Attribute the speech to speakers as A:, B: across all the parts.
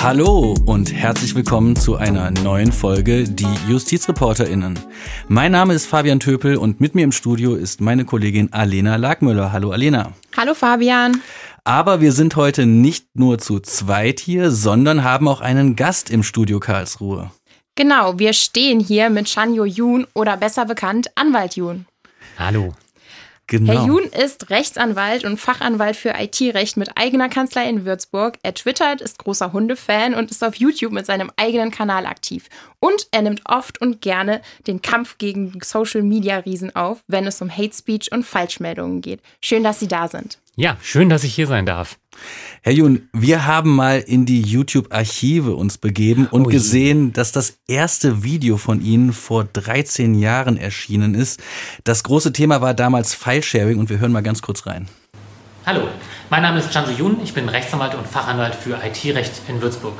A: Hallo und herzlich willkommen zu einer neuen Folge Die JustizreporterInnen. Mein Name ist Fabian Töpel und mit mir im Studio ist meine Kollegin Alena Lagmüller. Hallo Alena.
B: Hallo Fabian.
A: Aber wir sind heute nicht nur zu zweit hier, sondern haben auch einen Gast im Studio Karlsruhe.
B: Genau, wir stehen hier mit Chanyo Yoon oder besser bekannt Anwalt Yoon.
C: Hallo.
A: Genau.
B: Herr Yoon ist Rechtsanwalt und Fachanwalt für IT-Recht mit eigener Kanzlei in Würzburg. Er twittert, ist großer Hundefan und ist auf YouTube mit seinem eigenen Kanal aktiv. Und er nimmt oft und gerne den Kampf gegen Social-Media-Riesen auf, wenn es um Hate Speech und Falschmeldungen geht. Schön, dass Sie da sind.
C: Ja, schön, dass ich hier sein darf.
A: Herr Jun, wir haben mal in die YouTube-Archive uns begeben und
C: Oh
A: gesehen, dass das erste Video von Ihnen vor 13 Jahren erschienen ist. Das große Thema war damals File-Sharing und wir hören mal ganz kurz rein.
D: Hallo, mein Name ist Chansu Yun, ich bin Rechtsanwalt und Fachanwalt für IT-Recht in Würzburg.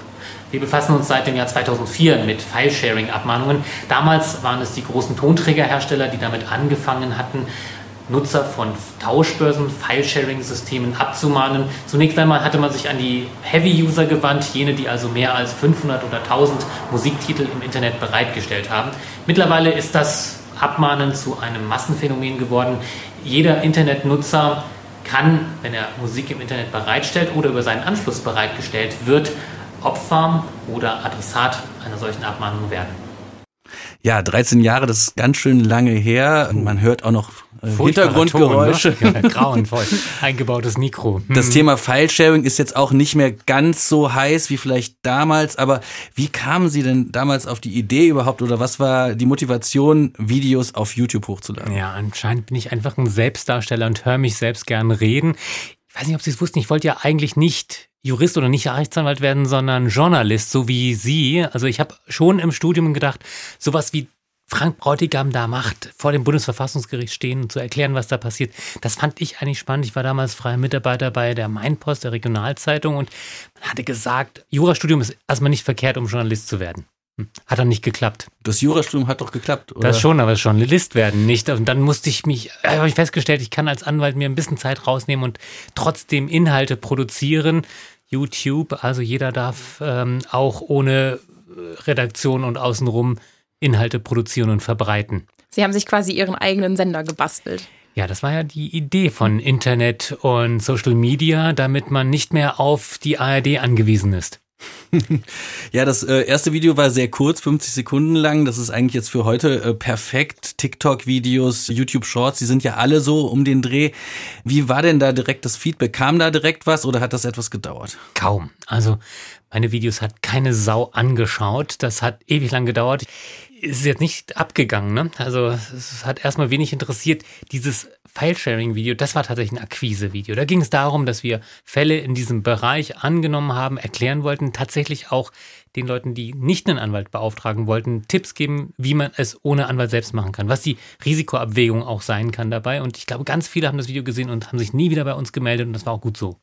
D: Wir befassen uns seit dem Jahr 2004 mit File-Sharing-Abmahnungen. Damals waren es die großen Tonträgerhersteller, die damit angefangen hatten, Nutzer von Tauschbörsen, File-Sharing-Systemen abzumahnen. Zunächst einmal hatte man sich an die Heavy-User gewandt, jene, die also mehr als 500 oder 1000 Musiktitel im Internet bereitgestellt haben. Mittlerweile ist das Abmahnen zu einem Massenphänomen geworden. Jeder Internetnutzer kann, wenn er Musik im Internet bereitstellt oder über seinen Anschluss bereitgestellt wird, Opfer oder Adressat einer solchen Abmahnung werden.
A: Ja, 13 Jahre, das ist ganz schön lange her. Und man hört auch noch äh, Hintergrundgeräusche.
C: Ton, ne? Ja, grauenvoll. Eingebautes Mikro. Hm.
A: Das Thema File-Sharing ist jetzt auch nicht mehr ganz so heiß wie vielleicht damals, aber wie kamen Sie denn damals auf die Idee überhaupt oder was war die Motivation, Videos auf YouTube hochzuladen?
C: Ja, anscheinend bin ich einfach ein Selbstdarsteller und höre mich selbst gern reden. Ich weiß nicht, ob Sie es wussten, ich wollte ja eigentlich nicht Jurist oder nicht Rechtsanwalt werden, sondern Journalist, so wie Sie. Also ich habe schon im Studium gedacht, sowas wie Frank Bräutigam da macht, vor dem Bundesverfassungsgericht stehen und zu erklären, was da passiert. Das fand ich eigentlich spannend. Ich war damals freier Mitarbeiter bei der Mainpost, der Regionalzeitung und man hatte gesagt, Jurastudium ist erstmal nicht verkehrt, um Journalist zu werden. Hat dann nicht geklappt.
A: Das Jurastudium hat doch geklappt, oder?
C: Das schon, aber Journalist werden nicht. Und dann musste ich mich, äh, habe ich festgestellt, ich kann als Anwalt mir ein bisschen Zeit rausnehmen und trotzdem Inhalte produzieren. YouTube, also jeder darf ähm, auch ohne äh, Redaktion und außenrum Inhalte produzieren und verbreiten.
B: Sie haben sich quasi Ihren eigenen Sender gebastelt.
C: Ja, das war ja die Idee von Internet und Social Media, damit man nicht mehr auf die ARD angewiesen ist.
A: Ja, das äh, erste Video war sehr kurz, 50 Sekunden lang. Das ist eigentlich jetzt für heute äh, perfekt. TikTok-Videos, YouTube-Shorts, die sind ja alle so um den Dreh. Wie war denn da direkt das Feedback? Kam da direkt was oder hat das etwas gedauert?
C: Kaum. Also meine Videos hat keine Sau angeschaut. Das hat ewig lang gedauert. Ist jetzt nicht abgegangen, ne? Also es hat erstmal wenig interessiert. Dieses File-Sharing-Video, das war tatsächlich ein Akquise-Video. Da ging es darum, dass wir Fälle in diesem Bereich angenommen haben, erklären wollten, tatsächlich auch den Leuten, die nicht einen Anwalt beauftragen wollten, Tipps geben, wie man es ohne Anwalt selbst machen kann, was die Risikoabwägung auch sein kann dabei. Und ich glaube, ganz viele haben das Video gesehen und haben sich nie wieder bei uns gemeldet und das war auch gut so.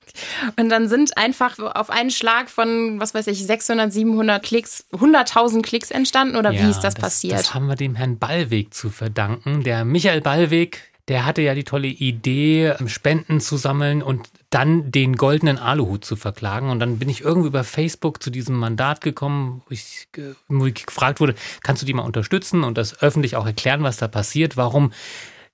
B: Und dann sind einfach auf einen Schlag von, was weiß ich, 600, 700 Klicks, 100.000 Klicks entstanden oder wie ist das, passiert?
C: Das haben wir dem Herrn Ballweg zu verdanken. Der Michael Ballweg, der hatte ja die tolle Idee, Spenden zu sammeln und dann den goldenen Aluhut zu verklagen. Und dann bin ich irgendwie über Facebook zu diesem Mandat gekommen, wo ich, wo ich gefragt wurde, kannst du die mal unterstützen und das öffentlich auch erklären, was da passiert, warum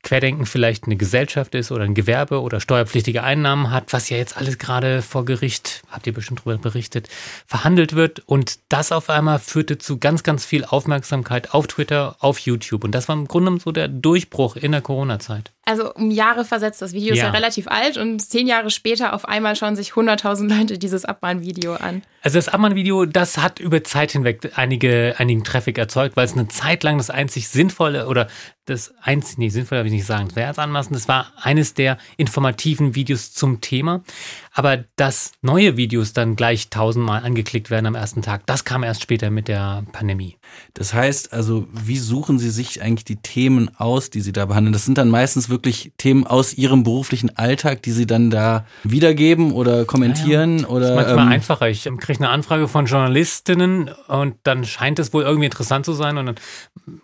C: Querdenken vielleicht eine Gesellschaft ist oder ein Gewerbe oder steuerpflichtige Einnahmen hat, was ja jetzt alles gerade vor Gericht, habt ihr bestimmt darüber berichtet, verhandelt wird. Und das auf einmal führte zu ganz, ganz viel Aufmerksamkeit auf Twitter, auf YouTube. Und das war im Grunde so der Durchbruch in der Corona-Zeit.
B: Also um Jahre versetzt, das Video ist ja
C: Ja.
B: relativ alt und zehn Jahre später auf einmal schauen sich 100.000 Leute dieses Abmahnvideo an.
C: Also das Abmann-Video, das hat über Zeit hinweg einige, einigen Traffic erzeugt, weil es eine Zeit lang das einzig sinnvolle oder das einzig, nee, sinnvoll darf ich nicht sagen, das wäre jetzt anmaßen, das war eines der informativen Videos zum Thema. Aber dass neue Videos dann gleich tausendmal angeklickt werden am ersten Tag, das kam erst später mit der Pandemie.
A: Das heißt also, wie suchen Sie sich eigentlich die Themen aus, die Sie da behandeln? Das sind dann meistens wirklich Themen aus Ihrem beruflichen Alltag, die Sie dann da wiedergeben oder kommentieren? Ja, ja. Oder,
C: das ist manchmal ähm, einfacher. Ich kriege eine Anfrage von Journalistinnen und dann scheint es wohl irgendwie interessant zu sein und dann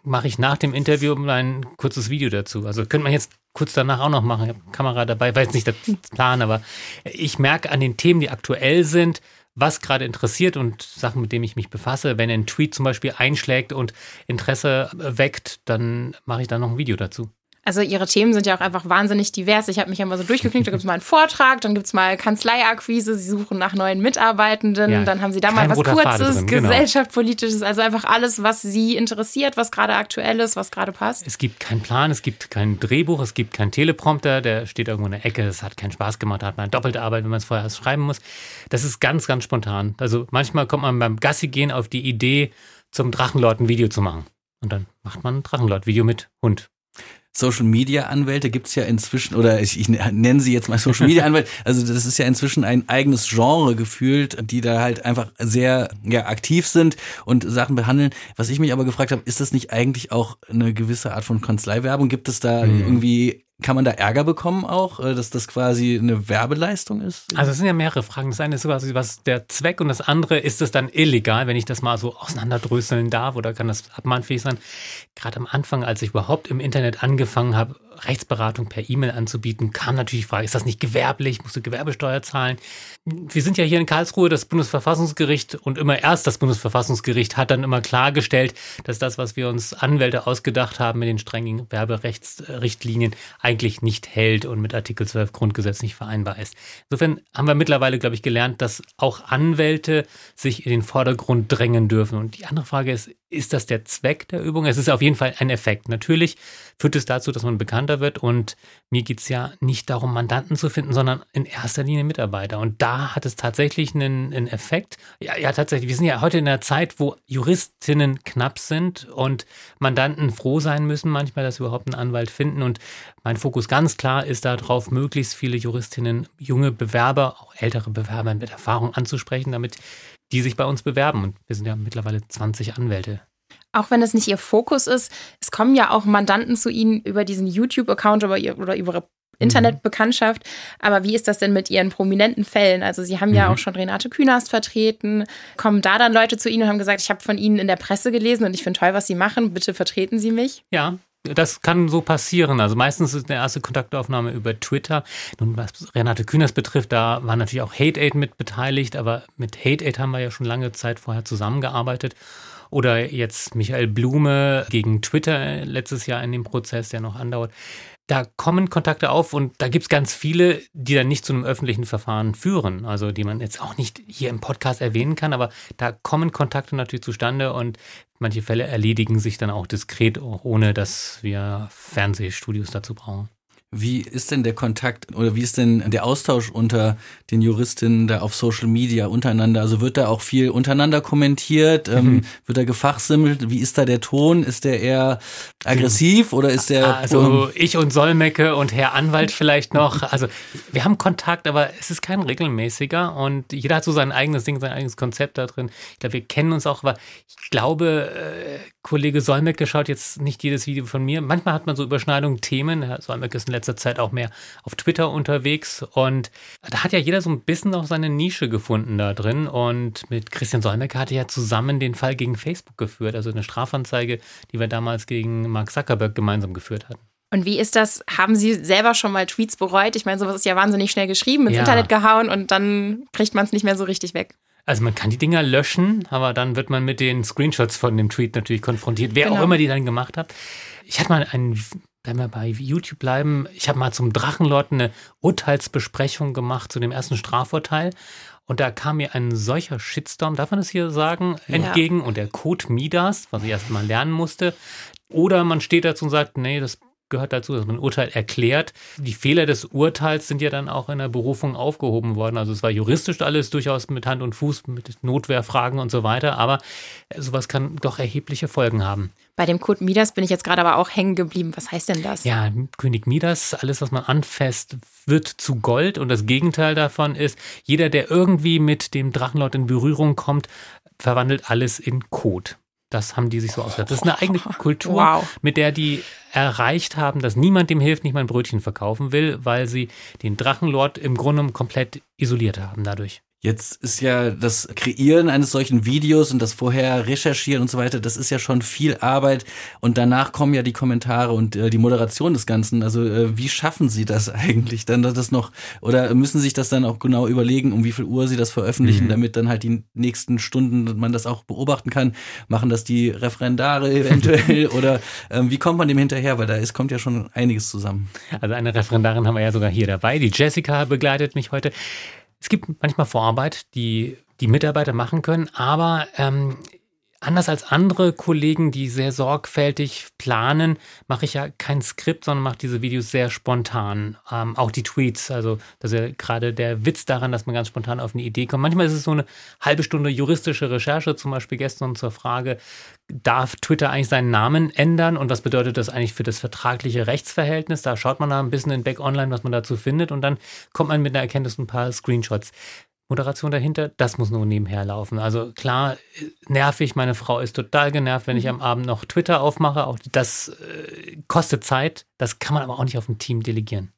C: mache ich nach dem Interview ein kurzes Video dazu. Also könnte man jetzt kurz danach auch noch machen. Ich habe Kamera dabei, weiß nicht der Plan, aber ich merke an den Themen, die aktuell sind, was gerade interessiert und Sachen, mit denen ich mich befasse. Wenn ein Tweet zum Beispiel einschlägt und Interesse weckt, dann mache ich da noch ein Video dazu.
B: Also ihre Themen sind ja auch einfach wahnsinnig divers. Ich habe mich ja mal so durchgeklickt, da gibt es mal einen Vortrag, dann gibt es mal Kanzleiakquise, sie suchen nach neuen Mitarbeitenden, ja, dann haben sie da mal was Kurzes, drin, genau. gesellschaftspolitisches, also einfach alles, was sie interessiert, was gerade aktuell ist, was gerade passt.
C: Es gibt keinen Plan, es gibt kein Drehbuch, es gibt keinen Teleprompter, der steht irgendwo in der Ecke, es hat keinen Spaß gemacht, da hat man doppelte Arbeit, wenn man es vorher schreiben muss. Das ist ganz, ganz spontan. Also manchmal kommt man beim Gassi gehen auf die Idee, zum Drachenlord ein Video zu machen. Und dann macht man ein Drachenlord-Video mit Hund.
A: Social Media Anwälte gibt's ja inzwischen, oder ich, ich nenne sie jetzt mal Social Media Anwälte, also das ist ja inzwischen ein eigenes Genre gefühlt, die da halt einfach sehr ja, aktiv sind und Sachen behandeln. Was ich mich aber gefragt habe, ist das nicht eigentlich auch eine gewisse Art von Kanzleiwerbung? Gibt es da mhm. irgendwie kann man da Ärger bekommen auch, äh, dass das quasi eine Werbeleistung ist?
C: Also es sind ja mehrere Fragen. Das eine ist quasi, was der Zweck und das andere, ist es dann illegal, wenn ich das mal so auseinanderdröseln darf oder kann das abmahnfähig sein? Gerade am Anfang, als ich überhaupt im Internet angefangen habe, Rechtsberatung per E-Mail anzubieten, kam natürlich die Frage, ist das nicht gewerblich? Musst du Gewerbesteuer zahlen? Wir sind ja hier in Karlsruhe, das Bundesverfassungsgericht und immer erst das Bundesverfassungsgericht hat dann immer klargestellt, dass das, was wir uns Anwälte ausgedacht haben mit den strengen Werberechtsrichtlinien, eigentlich nicht hält und mit Artikel 12 Grundgesetz nicht vereinbar ist. Insofern haben wir mittlerweile, glaube ich, gelernt, dass auch Anwälte sich in den Vordergrund drängen dürfen. Und die andere Frage ist, ist das der Zweck der Übung? Es ist auf jeden Fall ein Effekt. Natürlich führt es dazu, dass man bekannter wird. Und mir geht es ja nicht darum, Mandanten zu finden, sondern in erster Linie Mitarbeiter. Und da hat es tatsächlich einen, einen Effekt. Ja, ja, tatsächlich. Wir sind ja heute in einer Zeit, wo Juristinnen knapp sind und Mandanten froh sein müssen, manchmal, dass sie überhaupt einen Anwalt finden. Und mein Fokus ganz klar ist darauf, möglichst viele Juristinnen, junge Bewerber, auch ältere Bewerber mit Erfahrung anzusprechen, damit die sich bei uns bewerben. Und wir sind ja mittlerweile 20 Anwälte.
B: Auch wenn es nicht ihr Fokus ist, es kommen ja auch Mandanten zu Ihnen über diesen YouTube-Account oder, über Ihre Internetbekanntschaft. Aber wie ist das denn mit Ihren prominenten Fällen? Also Sie haben ja mhm. auch schon Renate Künast vertreten. Kommen da dann Leute zu Ihnen und haben gesagt, ich habe von Ihnen in der Presse gelesen und ich finde toll, was Sie machen. Bitte vertreten Sie mich?
C: Ja, das kann so passieren. Also meistens ist eine erste Kontaktaufnahme über Twitter. Nun, was Renate Künast betrifft, da war natürlich auch Hate Aid mit beteiligt, aber mit Hate Aid haben wir ja schon lange Zeit vorher zusammengearbeitet. Oder jetzt Michael Blume gegen Twitter letztes Jahr in dem Prozess, der noch andauert da kommen Kontakte auf und da gibt es ganz viele, die dann nicht zu einem öffentlichen Verfahren führen, also die man jetzt auch nicht hier im Podcast erwähnen kann, aber da kommen Kontakte natürlich zustande und manche Fälle erledigen sich dann auch diskret, ohne dass wir Fernsehstudios dazu brauchen.
A: Wie ist denn der Kontakt oder wie ist denn der Austausch unter den Juristinnen da auf Social Media untereinander? Also wird da auch viel untereinander kommentiert? Ähm, mhm. wird da gefachsimmelt? Wie ist da der Ton? Ist der eher aggressiv oder ist der.
C: Also ich und Solmecke und Herr Anwalt vielleicht noch. Also wir haben Kontakt, aber es ist kein regelmäßiger und jeder hat so sein eigenes Ding, sein eigenes Konzept da drin. Ich glaube, wir kennen uns auch, aber ich glaube, äh, Kollege Solmecke schaut jetzt nicht jedes Video von mir. Manchmal hat man so Überschneidungen, Themen. Herr Solmecke ist ein letzter Zeit auch mehr auf Twitter unterwegs. Und da hat ja jeder so ein bisschen auch seine Nische gefunden da drin. Und mit Christian Solmecke hatte ja zusammen den Fall gegen Facebook geführt, also eine Strafanzeige, die wir damals gegen Mark Zuckerberg gemeinsam geführt hatten.
B: Und wie ist das? Haben Sie selber schon mal Tweets bereut? Ich meine, sowas ist ja wahnsinnig schnell geschrieben, ins ja. Internet gehauen und dann kriegt man es nicht mehr so richtig weg.
C: Also man kann die Dinger löschen, aber dann wird man mit den Screenshots von dem Tweet natürlich konfrontiert, wer genau. auch immer die dann gemacht hat. Ich hatte mal einen wenn wir bei YouTube bleiben, ich habe mal zum Drachenlord eine Urteilsbesprechung gemacht zu dem ersten Strafurteil. Und da kam mir ein solcher Shitstorm, darf man das hier sagen, entgegen. Ja. Und der Code Midas, was ich erst mal lernen musste. Oder man steht dazu und sagt, nee, das gehört dazu, dass man ein Urteil erklärt. Die Fehler des Urteils sind ja dann auch in der Berufung aufgehoben worden. Also es war juristisch alles durchaus mit Hand und Fuß, mit Notwehrfragen und so weiter, aber sowas kann doch erhebliche Folgen haben.
B: Bei dem Code Midas bin ich jetzt gerade aber auch hängen geblieben. Was heißt denn das?
C: Ja, König Midas, alles, was man anfasst, wird zu Gold. Und das Gegenteil davon ist, jeder, der irgendwie mit dem Drachenlord in Berührung kommt, verwandelt alles in Code. Das haben die sich so ausgedacht. Das ist eine eigene Kultur, wow. mit der die erreicht haben, dass niemand dem hilft, nicht mal ein Brötchen verkaufen will, weil sie den Drachenlord im Grunde komplett isoliert haben dadurch.
A: Jetzt ist ja das Kreieren eines solchen Videos und das vorher recherchieren und so weiter, das ist ja schon viel Arbeit und danach kommen ja die Kommentare und äh, die Moderation des Ganzen. Also äh, wie schaffen Sie das eigentlich dann das noch oder müssen Sie sich das dann auch genau überlegen, um wie viel Uhr Sie das veröffentlichen, mhm. damit dann halt die nächsten Stunden man das auch beobachten kann? Machen das die Referendare eventuell oder äh, wie kommt man dem hinterher? Weil da ist, kommt ja schon einiges zusammen.
C: Also eine Referendarin haben wir ja sogar hier dabei. Die Jessica begleitet mich heute. Es gibt manchmal Vorarbeit, die die Mitarbeiter machen können, aber ähm, anders als andere Kollegen, die sehr sorgfältig planen, mache ich ja kein Skript, sondern mache diese Videos sehr spontan. Ähm, auch die Tweets, also das ist ja gerade der Witz daran, dass man ganz spontan auf eine Idee kommt. Manchmal ist es so eine halbe Stunde juristische Recherche, zum Beispiel gestern zur Frage, darf Twitter eigentlich seinen Namen ändern und was bedeutet das eigentlich für das vertragliche Rechtsverhältnis? Da schaut man da ein bisschen in Back Online, was man dazu findet und dann kommt man mit einer Erkenntnis ein paar Screenshots. Moderation dahinter, das muss nur nebenher laufen. Also klar, nervig, meine Frau ist total genervt, wenn ich am Abend noch Twitter aufmache. Auch das äh, kostet Zeit, das kann man aber auch nicht auf ein Team delegieren.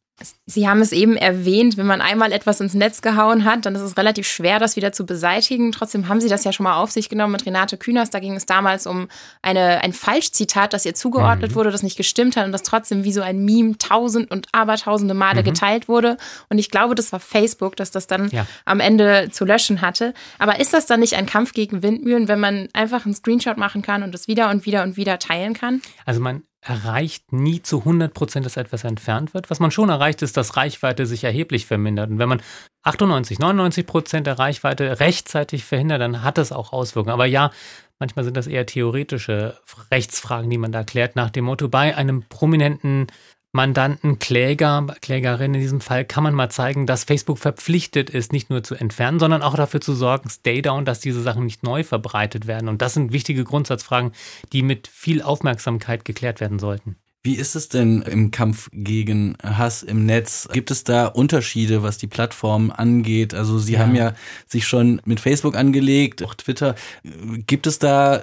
B: Sie haben es eben erwähnt, wenn man einmal etwas ins Netz gehauen hat, dann ist es relativ schwer, das wieder zu beseitigen. Trotzdem haben Sie das ja schon mal auf sich genommen mit Renate Künast. Da ging es damals um eine, ein Falschzitat, das ihr zugeordnet mhm. wurde, das nicht gestimmt hat und das trotzdem wie so ein Meme tausend und abertausende Male mhm. geteilt wurde. Und ich glaube, das war Facebook, dass das dann ja. am Ende zu löschen hatte. Aber ist das dann nicht ein Kampf gegen Windmühlen, wenn man einfach einen Screenshot machen kann und es wieder und wieder und wieder teilen kann?
C: Also man erreicht nie zu 100 Prozent, dass etwas entfernt wird. Was man schon erreicht, ist, dass Reichweite sich erheblich vermindert. Und wenn man 98, 99 Prozent der Reichweite rechtzeitig verhindert, dann hat das auch Auswirkungen. Aber ja, manchmal sind das eher theoretische Rechtsfragen, die man da klärt, nach dem Motto, bei einem prominenten Mandanten, Kläger, Klägerin in diesem Fall kann man mal zeigen, dass Facebook verpflichtet ist, nicht nur zu entfernen, sondern auch dafür zu sorgen, stay down, dass diese Sachen nicht neu verbreitet werden. Und das sind wichtige Grundsatzfragen, die mit viel Aufmerksamkeit geklärt werden sollten.
A: Wie ist es denn im Kampf gegen Hass im Netz? Gibt es da Unterschiede, was die Plattform angeht? Also Sie ja. haben ja sich schon mit Facebook angelegt, auch Twitter. Gibt es da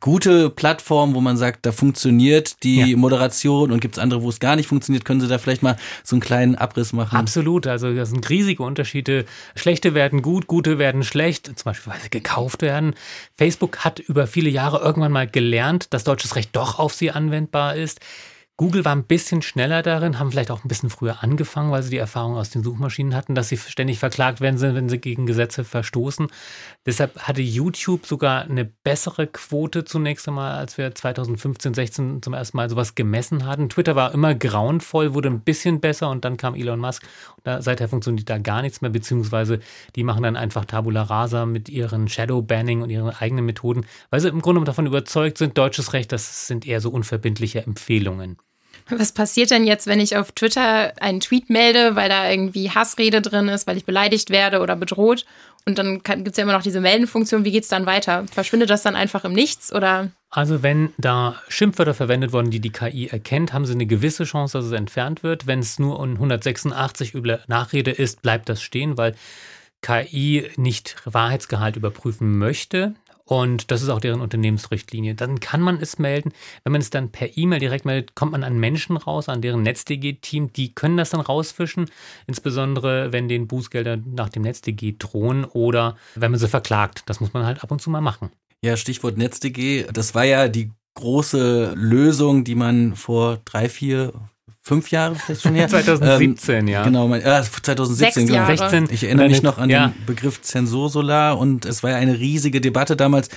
A: gute Plattformen, wo man sagt, da funktioniert die ja. Moderation und gibt es andere, wo es gar nicht funktioniert? Können Sie da vielleicht mal so einen kleinen Abriss machen?
C: Absolut. Also das sind riesige Unterschiede. Schlechte werden gut, gute werden schlecht, zum Beispiel weil sie gekauft werden. Facebook hat über viele Jahre irgendwann mal gelernt, dass deutsches Recht doch auf sie anwendbar ist. Google war ein bisschen schneller darin, haben vielleicht auch ein bisschen früher angefangen, weil sie die Erfahrung aus den Suchmaschinen hatten, dass sie ständig verklagt werden, wenn sie gegen Gesetze verstoßen. Deshalb hatte YouTube sogar eine bessere Quote zunächst einmal, als wir 2015, 16 zum ersten Mal sowas gemessen hatten. Twitter war immer grauenvoll, wurde ein bisschen besser und dann kam Elon Musk. Da, seither funktioniert da gar nichts mehr, beziehungsweise die machen dann einfach Tabula Rasa mit ihren Shadow Banning und ihren eigenen Methoden, weil sie im Grunde davon überzeugt sind, deutsches Recht, das sind eher so unverbindliche Empfehlungen.
B: Was passiert denn jetzt, wenn ich auf Twitter einen Tweet melde, weil da irgendwie Hassrede drin ist, weil ich beleidigt werde oder bedroht? Und dann gibt es ja immer noch diese Meldenfunktion. Wie geht es dann weiter? Verschwindet das dann einfach im Nichts oder?
C: Also wenn da Schimpfwörter verwendet wurden, die die KI erkennt, haben sie eine gewisse Chance, dass es entfernt wird. Wenn es nur um 186 üble Nachrede ist, bleibt das stehen, weil KI nicht Wahrheitsgehalt überprüfen möchte. Und das ist auch deren Unternehmensrichtlinie. Dann kann man es melden. Wenn man es dann per E-Mail direkt meldet, kommt man an Menschen raus, an deren NetzDG-Team. Die können das dann rausfischen, insbesondere wenn den Bußgelder nach dem NetzDG drohen oder wenn man sie verklagt. Das muss man halt ab und zu mal machen.
A: Ja, Stichwort NetzDG. Das war ja die große Lösung, die man vor drei, vier, fünf Jahre vielleicht schon her.
C: 2017, ähm, ja.
A: Genau, mein, äh, 2017, genau. 16. Ich erinnere mich noch an ja. den Begriff Zensursolar und es war ja eine riesige Debatte damals.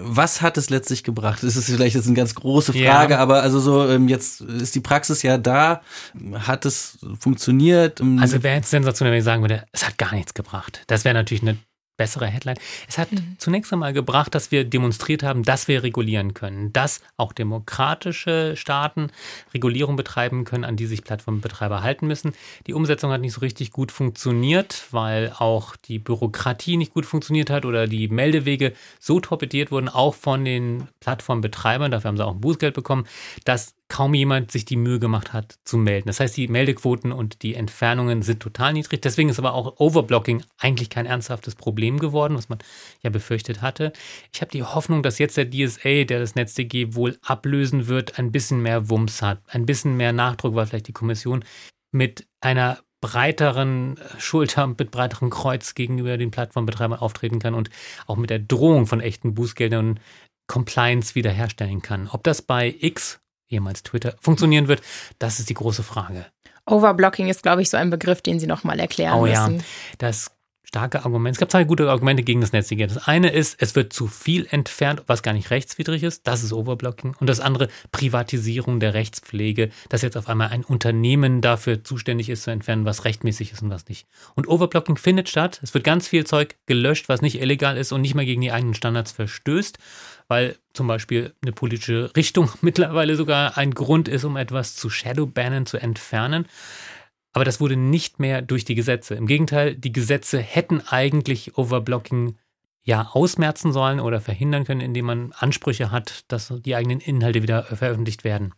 A: Was hat es letztlich gebracht? Das ist vielleicht jetzt eine ganz große Frage, ja. aber also so ähm, jetzt ist die Praxis ja da. Hat es funktioniert?
C: Also wäre jetzt sensationell, wenn ich sagen würde, es hat gar nichts gebracht. Das wäre natürlich eine bessere Headline. Es hat mhm. zunächst einmal gebracht, dass wir demonstriert haben, dass wir regulieren können, dass auch demokratische Staaten Regulierung betreiben können, an die sich Plattformbetreiber halten müssen. Die Umsetzung hat nicht so richtig gut funktioniert, weil auch die Bürokratie nicht gut funktioniert hat oder die Meldewege so torpediert wurden, auch von den Plattformbetreibern, dafür haben sie auch ein Bußgeld bekommen, dass kaum jemand sich die Mühe gemacht hat zu melden. Das heißt, die Meldequoten und die Entfernungen sind total niedrig. Deswegen ist aber auch Overblocking eigentlich kein ernsthaftes Problem geworden, was man ja befürchtet hatte. Ich habe die Hoffnung, dass jetzt der DSA, der das NetzDG wohl ablösen wird, ein bisschen mehr Wumms hat, ein bisschen mehr Nachdruck, weil vielleicht die Kommission mit einer breiteren Schulter, mit breiterem Kreuz gegenüber den Plattformbetreibern auftreten kann und auch mit der Drohung von echten Bußgeldern Compliance wiederherstellen kann. Ob das bei X ehemals Twitter, funktionieren wird? Das ist die große Frage.
B: Overblocking ist, glaube ich, so ein Begriff, den Sie nochmal erklären
C: oh,
B: müssen.
C: Ja. Das starke Argument. Es gab zwei gute Argumente gegen das Netzwerk. Das eine ist, es wird zu viel entfernt, was gar nicht rechtswidrig ist. Das ist Overblocking. Und das andere, Privatisierung der Rechtspflege, dass jetzt auf einmal ein Unternehmen dafür zuständig ist zu entfernen, was rechtmäßig ist und was nicht. Und Overblocking findet statt. Es wird ganz viel Zeug gelöscht, was nicht illegal ist und nicht mehr gegen die eigenen Standards verstößt weil zum Beispiel eine politische Richtung mittlerweile sogar ein Grund ist, um etwas zu Shadowbannen, zu entfernen. Aber das wurde nicht mehr durch die Gesetze. Im Gegenteil, die Gesetze hätten eigentlich Overblocking ja ausmerzen sollen oder verhindern können, indem man Ansprüche hat, dass die eigenen Inhalte wieder veröffentlicht werden.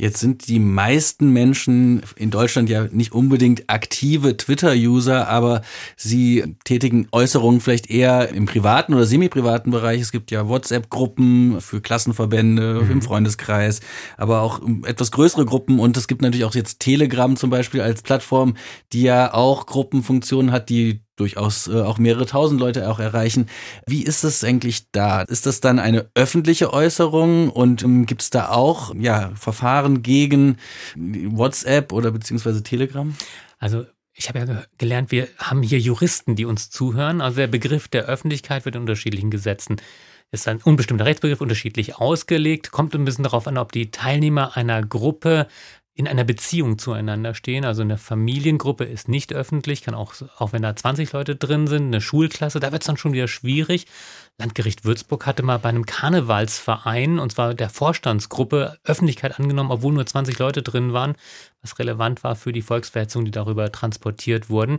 A: Jetzt sind die meisten Menschen in Deutschland ja nicht unbedingt aktive Twitter-User, aber sie tätigen Äußerungen vielleicht eher im privaten oder semi-privaten Bereich. Es gibt ja WhatsApp-Gruppen für Klassenverbände mhm. im Freundeskreis, aber auch etwas größere Gruppen. Und es gibt natürlich auch jetzt Telegram zum Beispiel als Plattform, die ja auch Gruppenfunktionen hat, die durchaus äh, auch mehrere tausend Leute auch erreichen. Wie ist das eigentlich da? Ist das dann eine öffentliche Äußerung und ähm, gibt es da auch ja, Verfahren gegen WhatsApp oder beziehungsweise Telegram?
C: Also ich habe ja gelernt, wir haben hier Juristen, die uns zuhören. Also der Begriff der Öffentlichkeit wird in unterschiedlichen Gesetzen ist ein unbestimmter Rechtsbegriff unterschiedlich ausgelegt, kommt ein bisschen darauf an, ob die Teilnehmer einer Gruppe in einer Beziehung zueinander stehen. Also eine Familiengruppe ist nicht öffentlich, kann auch, auch wenn da 20 Leute drin sind, eine Schulklasse, da wird es dann schon wieder schwierig. Landgericht Würzburg hatte mal bei einem Karnevalsverein, und zwar der Vorstandsgruppe, Öffentlichkeit angenommen, obwohl nur 20 Leute drin waren, was relevant war für die Volksverhetzungen, die darüber transportiert wurden.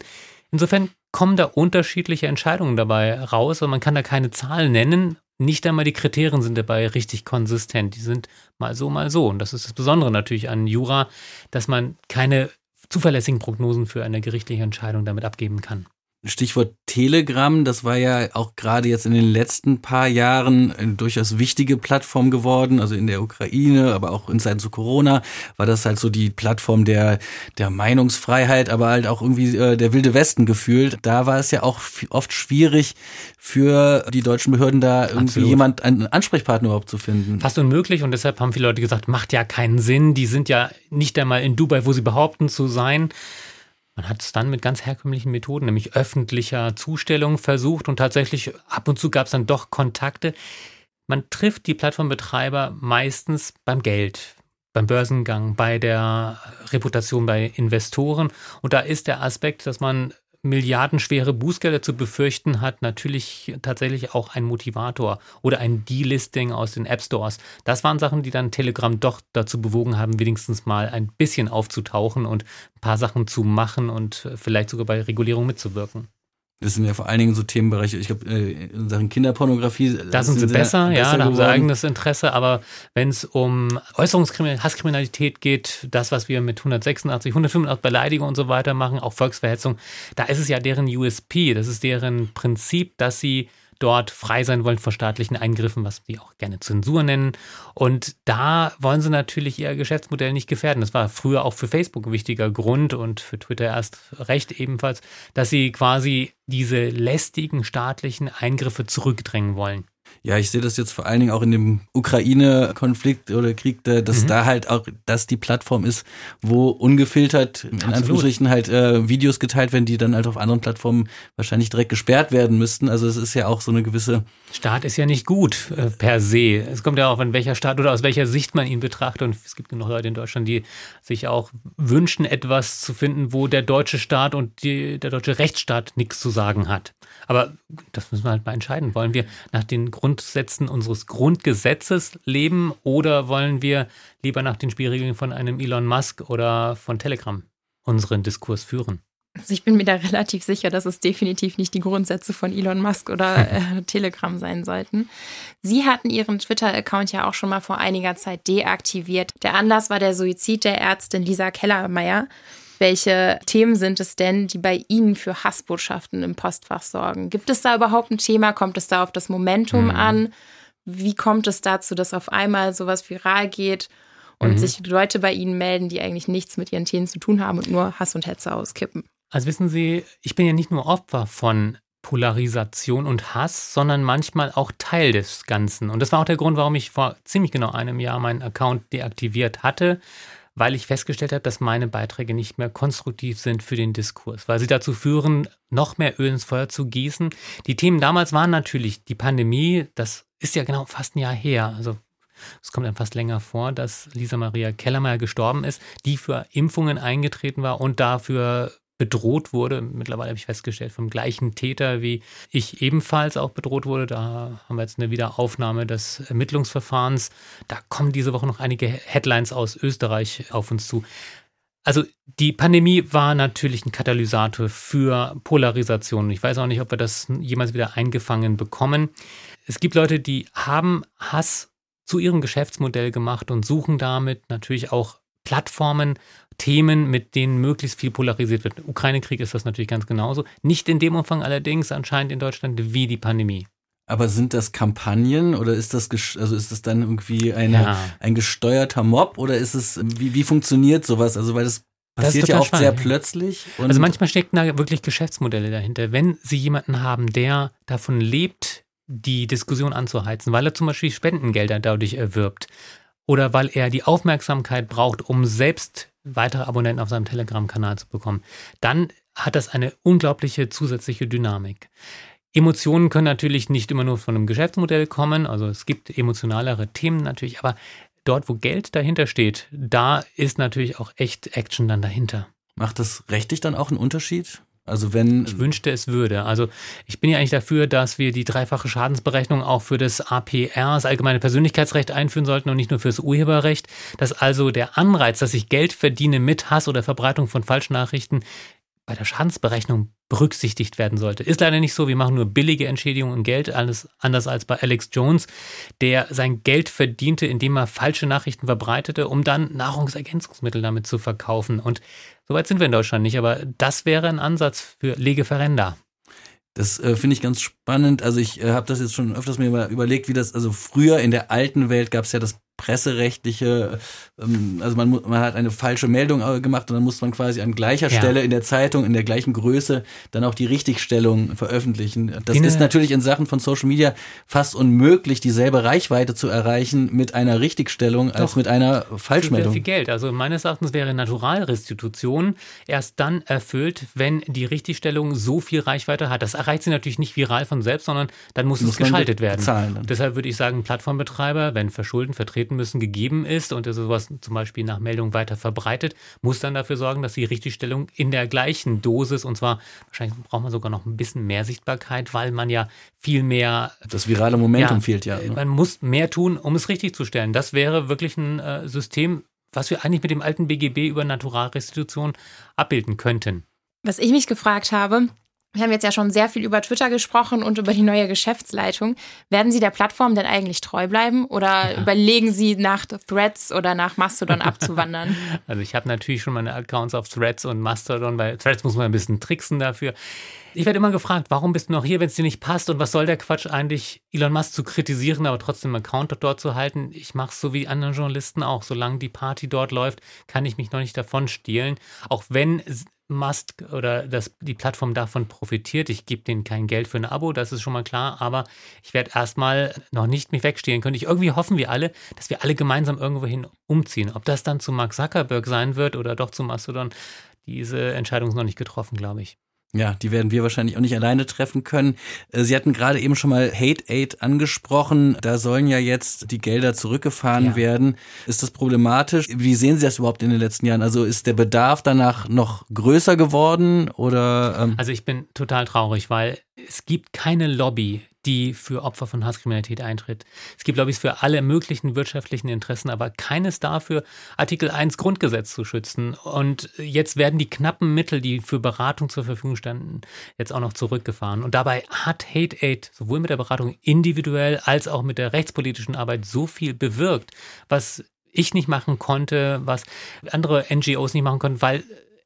C: Insofern kommen da unterschiedliche Entscheidungen dabei raus und man kann da keine Zahl nennen nicht einmal die Kriterien sind dabei richtig konsistent. Die sind mal so, mal so. Und das ist das Besondere natürlich an Jura, dass man keine zuverlässigen Prognosen für eine gerichtliche Entscheidung damit abgeben kann.
A: Stichwort Telegram, das war ja auch gerade jetzt in den letzten paar Jahren eine durchaus wichtige Plattform geworden, also in der Ukraine, aber auch in Zeiten zu Corona war das halt so die Plattform der, der Meinungsfreiheit, aber halt auch irgendwie äh, der wilde Westen gefühlt. Da war es ja auch oft schwierig für die deutschen Behörden da irgendwie Absolut. jemand, einen Ansprechpartner überhaupt zu finden.
C: Fast unmöglich und deshalb haben viele Leute gesagt, macht ja keinen Sinn, die sind ja nicht einmal in Dubai, wo sie behaupten zu sein. Man hat es dann mit ganz herkömmlichen Methoden, nämlich öffentlicher Zustellung versucht und tatsächlich ab und zu gab es dann doch Kontakte. Man trifft die Plattformbetreiber meistens beim Geld, beim Börsengang, bei der Reputation bei Investoren. Und da ist der Aspekt, dass man milliardenschwere Bußgelder zu befürchten hat, natürlich tatsächlich auch ein Motivator oder ein Delisting aus den App Stores. Das waren Sachen, die dann Telegram doch dazu bewogen haben, wenigstens mal ein bisschen aufzutauchen und ein paar Sachen zu machen und vielleicht sogar bei Regulierung mitzuwirken.
A: Das sind ja vor allen Dingen so Themenbereiche, ich glaube, äh, in Sachen Kinderpornografie.
C: Da sind sie besser, ja, da haben sie eigenes Interesse. Aber wenn es um Äußerungskriminalität, Hasskriminalität geht, das, was wir mit 186, 185 Beleidigung und so weiter machen, auch Volksverhetzung, da ist es ja deren USP, das ist deren Prinzip, dass sie dort frei sein wollen vor staatlichen Eingriffen, was sie auch gerne Zensur nennen. Und da wollen sie natürlich ihr Geschäftsmodell nicht gefährden. Das war früher auch für Facebook ein wichtiger Grund und für Twitter erst recht ebenfalls, dass sie quasi diese lästigen staatlichen Eingriffe zurückdrängen wollen.
A: Ja, ich sehe das jetzt vor allen Dingen auch in dem Ukraine-Konflikt oder Krieg, dass mhm. da halt auch, dass die Plattform ist, wo ungefiltert, in Absolut. Anführungsstrichen, halt äh, Videos geteilt werden, die dann halt auf anderen Plattformen wahrscheinlich direkt gesperrt werden müssten. Also es ist ja auch so eine gewisse.
C: Staat ist ja nicht gut äh, per se. Es kommt ja auch an welcher Staat oder aus welcher Sicht man ihn betrachtet. Und es gibt genug Leute in Deutschland, die sich auch wünschen, etwas zu finden, wo der deutsche Staat und die, der deutsche Rechtsstaat nichts zu sagen hat. Aber das müssen wir halt mal entscheiden. Wollen wir nach den Grundsätzen unseres Grundgesetzes leben oder wollen wir lieber nach den Spielregeln von einem Elon Musk oder von Telegram unseren Diskurs führen?
B: Also ich bin mir da relativ sicher, dass es definitiv nicht die Grundsätze von Elon Musk oder äh, Telegram sein sollten. Sie hatten Ihren Twitter-Account ja auch schon mal vor einiger Zeit deaktiviert. Der Anlass war der Suizid der Ärztin Lisa Kellermeier. Welche Themen sind es denn, die bei Ihnen für Hassbotschaften im Postfach sorgen? Gibt es da überhaupt ein Thema? Kommt es da auf das Momentum mhm. an? Wie kommt es dazu, dass auf einmal sowas viral geht und mhm. sich Leute bei Ihnen melden, die eigentlich nichts mit ihren Themen zu tun haben und nur Hass und Hetze auskippen?
C: Also wissen Sie, ich bin ja nicht nur Opfer von Polarisation und Hass, sondern manchmal auch Teil des Ganzen. Und das war auch der Grund, warum ich vor ziemlich genau einem Jahr meinen Account deaktiviert hatte, weil ich festgestellt habe, dass meine Beiträge nicht mehr konstruktiv sind für den Diskurs, weil sie dazu führen, noch mehr Öl ins Feuer zu gießen. Die Themen damals waren natürlich die Pandemie, das ist ja genau fast ein Jahr her. Also es kommt dann fast länger vor, dass Lisa Maria Kellermeier gestorben ist, die für Impfungen eingetreten war und dafür bedroht wurde. Mittlerweile habe ich festgestellt, vom gleichen Täter wie ich ebenfalls auch bedroht wurde. Da haben wir jetzt eine Wiederaufnahme des Ermittlungsverfahrens. Da kommen diese Woche noch einige Headlines aus Österreich auf uns zu. Also die Pandemie war natürlich ein Katalysator für Polarisation. Ich weiß auch nicht, ob wir das jemals wieder eingefangen bekommen. Es gibt Leute, die haben Hass zu ihrem Geschäftsmodell gemacht und suchen damit natürlich auch Plattformen, Themen, mit denen möglichst viel polarisiert wird. Ukraine-Krieg ist das natürlich ganz genauso. Nicht in dem Umfang allerdings anscheinend in Deutschland wie die Pandemie.
A: Aber sind das Kampagnen oder ist das also ist das dann irgendwie eine, ja. ein gesteuerter Mob oder ist es wie, wie funktioniert sowas? Also weil das passiert das ja oft spannend. sehr plötzlich.
C: also manchmal stecken da wirklich Geschäftsmodelle dahinter. Wenn Sie jemanden haben, der davon lebt, die Diskussion anzuheizen, weil er zum Beispiel Spendengelder dadurch erwirbt, oder weil er die Aufmerksamkeit braucht, um selbst weitere Abonnenten auf seinem Telegram-Kanal zu bekommen, dann hat das eine unglaubliche zusätzliche Dynamik. Emotionen können natürlich nicht immer nur von einem Geschäftsmodell kommen, also es gibt emotionalere Themen natürlich, aber dort, wo Geld dahinter steht, da ist natürlich auch echt Action dann dahinter.
A: Macht das rechtlich dann auch einen Unterschied? Also wenn
C: ich wünschte, es würde. Also ich bin ja eigentlich dafür, dass wir die dreifache Schadensberechnung auch für das APR, das allgemeine Persönlichkeitsrecht einführen sollten und nicht nur fürs Urheberrecht, dass also der Anreiz, dass ich Geld verdiene mit Hass oder Verbreitung von Falschnachrichten, bei der Schadensberechnung berücksichtigt werden sollte. Ist leider nicht so, wir machen nur billige Entschädigungen und Geld, alles anders als bei Alex Jones, der sein Geld verdiente, indem er falsche Nachrichten verbreitete, um dann Nahrungsergänzungsmittel damit zu verkaufen. Und soweit sind wir in Deutschland nicht, aber das wäre ein Ansatz für Legeferenda.
A: Das äh, finde ich ganz spannend. Also ich äh, habe das jetzt schon öfters mir überlegt, wie das, also früher in der alten Welt gab es ja das presserechtliche, ähm, also man, man hat eine falsche Meldung äh, gemacht und dann muss man quasi an gleicher ja. Stelle in der Zeitung, in der gleichen Größe, dann auch die Richtigstellung veröffentlichen. Das Wie ist natürlich in Sachen von Social Media fast unmöglich, dieselbe Reichweite zu erreichen mit einer Richtigstellung als mit einer Falschmeldung.
C: Viel Geld. Also meines Erachtens wäre Naturalrestitution erst dann erfüllt, wenn die Richtigstellung so viel Reichweite hat. Das erreicht sie natürlich nicht viral von selbst, sondern dann muss, muss es geschaltet werden. Deshalb würde ich sagen, Plattformbetreiber, wenn Verschulden vertreten treten müssen, gegeben ist und sowas zum Beispiel nach Meldung weiter verbreitet, muss dann dafür sorgen, dass die Richtigstellung in der gleichen Dosis und zwar wahrscheinlich braucht man sogar noch ein bisschen mehr Sichtbarkeit, weil man ja viel mehr.
A: Das virale Momentum ja, fehlt ja. Ne?
C: Man muss mehr tun, um es richtig zu stellen. Das wäre wirklich ein äh, System, was wir eigentlich mit dem alten BGB über Naturalrestitution abbilden könnten.
B: Was ich mich gefragt habe, wir haben jetzt ja schon sehr viel über Twitter gesprochen und über die neue Geschäftsleitung. Werden Sie der Plattform denn eigentlich treu bleiben oder ja. überlegen Sie nach Threads oder nach Mastodon abzuwandern?
C: Also ich habe natürlich schon meine Accounts auf Threads und Mastodon. Bei Threads muss man ein bisschen tricksen dafür. Ich werde immer gefragt, warum bist du noch hier, wenn es dir nicht passt und was soll der Quatsch eigentlich, Elon Musk zu kritisieren, aber trotzdem einen Account dort zu halten. Ich mache es so wie andere Journalisten auch. Solange die Party dort läuft, kann ich mich noch nicht davon stehlen. Auch wenn Musk oder dass die Plattform davon profitiert. Ich gebe denen kein Geld für ein Abo, das ist schon mal klar, aber ich werde erstmal noch nicht mich wegstehen können. Ich irgendwie hoffen wir alle, dass wir alle gemeinsam irgendwohin umziehen. Ob das dann zu Mark Zuckerberg sein wird oder doch zu Mastodon, diese Entscheidung ist noch nicht getroffen, glaube ich.
A: Ja, die werden wir wahrscheinlich auch nicht alleine treffen können. Äh, Sie hatten gerade eben schon mal Hate Aid angesprochen. Da sollen ja jetzt die Gelder zurückgefahren ja. werden. Ist das problematisch? Wie sehen Sie das überhaupt in den letzten Jahren? Also ist der Bedarf danach noch größer geworden oder?
C: Ähm also ich bin total traurig, weil es gibt keine Lobby, die für Opfer von Hasskriminalität eintritt. Es gibt Lobbys für alle möglichen wirtschaftlichen Interessen, aber keines dafür, Artikel 1 Grundgesetz zu schützen. Und jetzt werden die knappen Mittel, die für Beratung zur Verfügung standen, jetzt auch noch zurückgefahren. Und dabei hat Hate Aid sowohl mit der Beratung individuell als auch mit der rechtspolitischen Arbeit so viel bewirkt, was ich nicht machen konnte, was andere NGOs nicht machen konnten, weil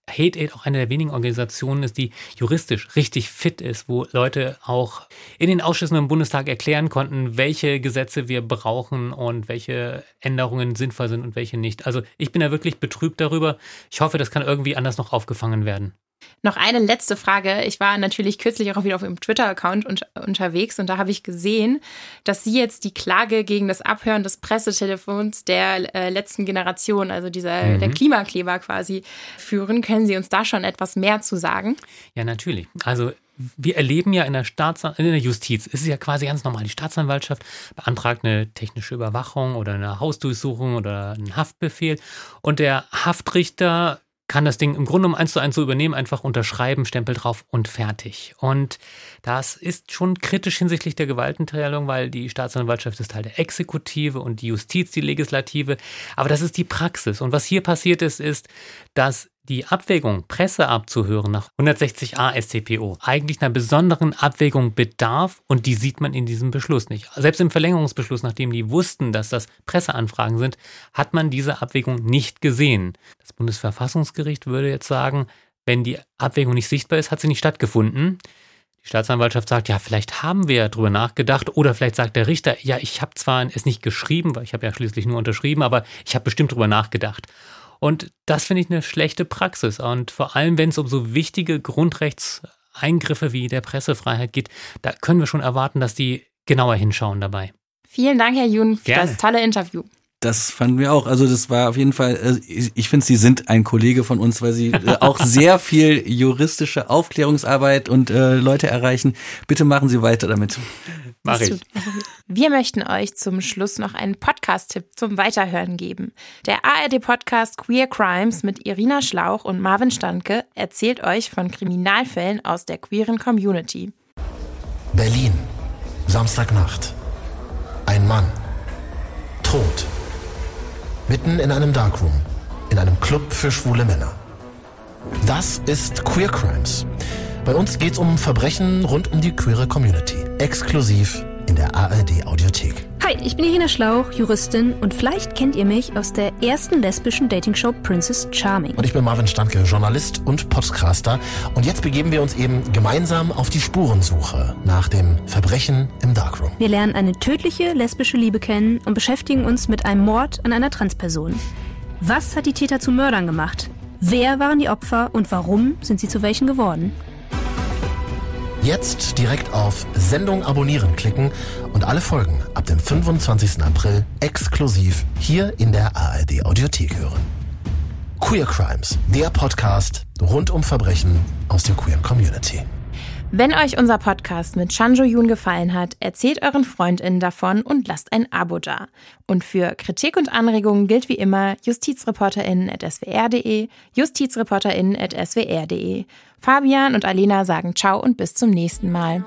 C: Hate Aid auch eine der wenigen Organisationen ist, die juristisch richtig fit ist, wo Leute auch in den Ausschüssen im Bundestag erklären konnten, welche Gesetze wir brauchen und welche Änderungen sinnvoll sind und welche nicht. Also ich bin da wirklich betrübt darüber. Ich hoffe, das kann irgendwie anders noch aufgefangen werden.
B: Noch eine letzte Frage. Ich war natürlich kürzlich auch wieder auf Ihrem Twitter-Account un unterwegs und da habe ich gesehen, dass Sie jetzt die Klage gegen das Abhören des Pressetelefons der äh, letzten Generation, also dieser mhm. der Klimakleber quasi, führen. Können Sie uns da schon etwas mehr zu sagen?
C: Ja, natürlich. Also wir erleben ja in der, Staatsan in der Justiz, es ist ja quasi ganz normal, die Staatsanwaltschaft beantragt eine technische Überwachung oder eine Hausdurchsuchung oder einen Haftbefehl und der Haftrichter kann das Ding im Grunde um eins zu eins so übernehmen, einfach unterschreiben, Stempel drauf und fertig. Und das ist schon kritisch hinsichtlich der Gewaltenteilung, weil die Staatsanwaltschaft ist Teil der Exekutive und die Justiz die Legislative. Aber das ist die Praxis. Und was hier passiert ist, ist, dass die Abwägung, Presse abzuhören nach 160a StPO eigentlich einer besonderen Abwägung bedarf und die sieht man in diesem Beschluss nicht. Selbst im Verlängerungsbeschluss, nachdem die wussten, dass das Presseanfragen sind, hat man diese Abwägung nicht gesehen. Das Bundesverfassungsgericht würde jetzt sagen, wenn die Abwägung nicht sichtbar ist, hat sie nicht stattgefunden. Die Staatsanwaltschaft sagt, ja, vielleicht haben wir ja drüber nachgedacht oder vielleicht sagt der Richter, ja, ich habe zwar es nicht geschrieben, weil ich habe ja schließlich nur unterschrieben, aber ich habe bestimmt drüber nachgedacht. Und das finde ich eine schlechte Praxis. Und vor allem, wenn es um so wichtige Grundrechtseingriffe wie der Pressefreiheit geht, da können wir schon erwarten, dass die genauer hinschauen dabei.
B: Vielen Dank, Herr Jun, für Gerne. das tolle Interview.
A: Das fanden wir auch. Also das war auf jeden Fall, äh, ich finde, Sie sind ein Kollege von uns, weil Sie äh, auch sehr viel juristische Aufklärungsarbeit und äh, Leute erreichen. Bitte machen Sie weiter damit.
C: Mach ich.
B: Wir möchten euch zum Schluss noch einen Podcast-Tipp zum Weiterhören geben. Der ARD-Podcast Queer Crimes mit Irina Schlauch und Marvin Standke erzählt euch von Kriminalfällen aus der queeren Community.
E: Berlin, Samstagnacht. Ein Mann. Tot. Mitten in einem Darkroom. In einem Club für schwule Männer. Das ist Queer Crimes. Bei uns geht es um Verbrechen rund um die queere Community. Exklusiv in der ARD Audiothek.
F: Hi, ich bin Irina Schlauch, Juristin und vielleicht kennt ihr mich aus der ersten lesbischen Dating-Show Princess Charming.
E: Und ich bin Marvin Standke, Journalist und Podcaster. Und jetzt begeben wir uns eben gemeinsam auf die Spurensuche nach dem Verbrechen im Darkroom.
F: Wir lernen eine tödliche lesbische Liebe kennen und beschäftigen uns mit einem Mord an einer Transperson. Was hat die Täter zu Mördern gemacht? Wer waren die Opfer und warum sind sie zu welchen geworden?
E: Jetzt direkt auf Sendung abonnieren klicken und alle Folgen ab dem 25. April exklusiv hier in der ARD Audiothek hören. Queer Crimes, der Podcast rund um Verbrechen aus der queeren Community.
B: Wenn euch unser Podcast mit Chanjo Yun gefallen hat, erzählt euren FreundInnen davon und lasst ein Abo da. Und für Kritik und Anregungen gilt wie immer justizreporterinnen.swr.de, justizreporterinnen.swr.de. Fabian und Alena sagen Ciao und bis zum nächsten Mal.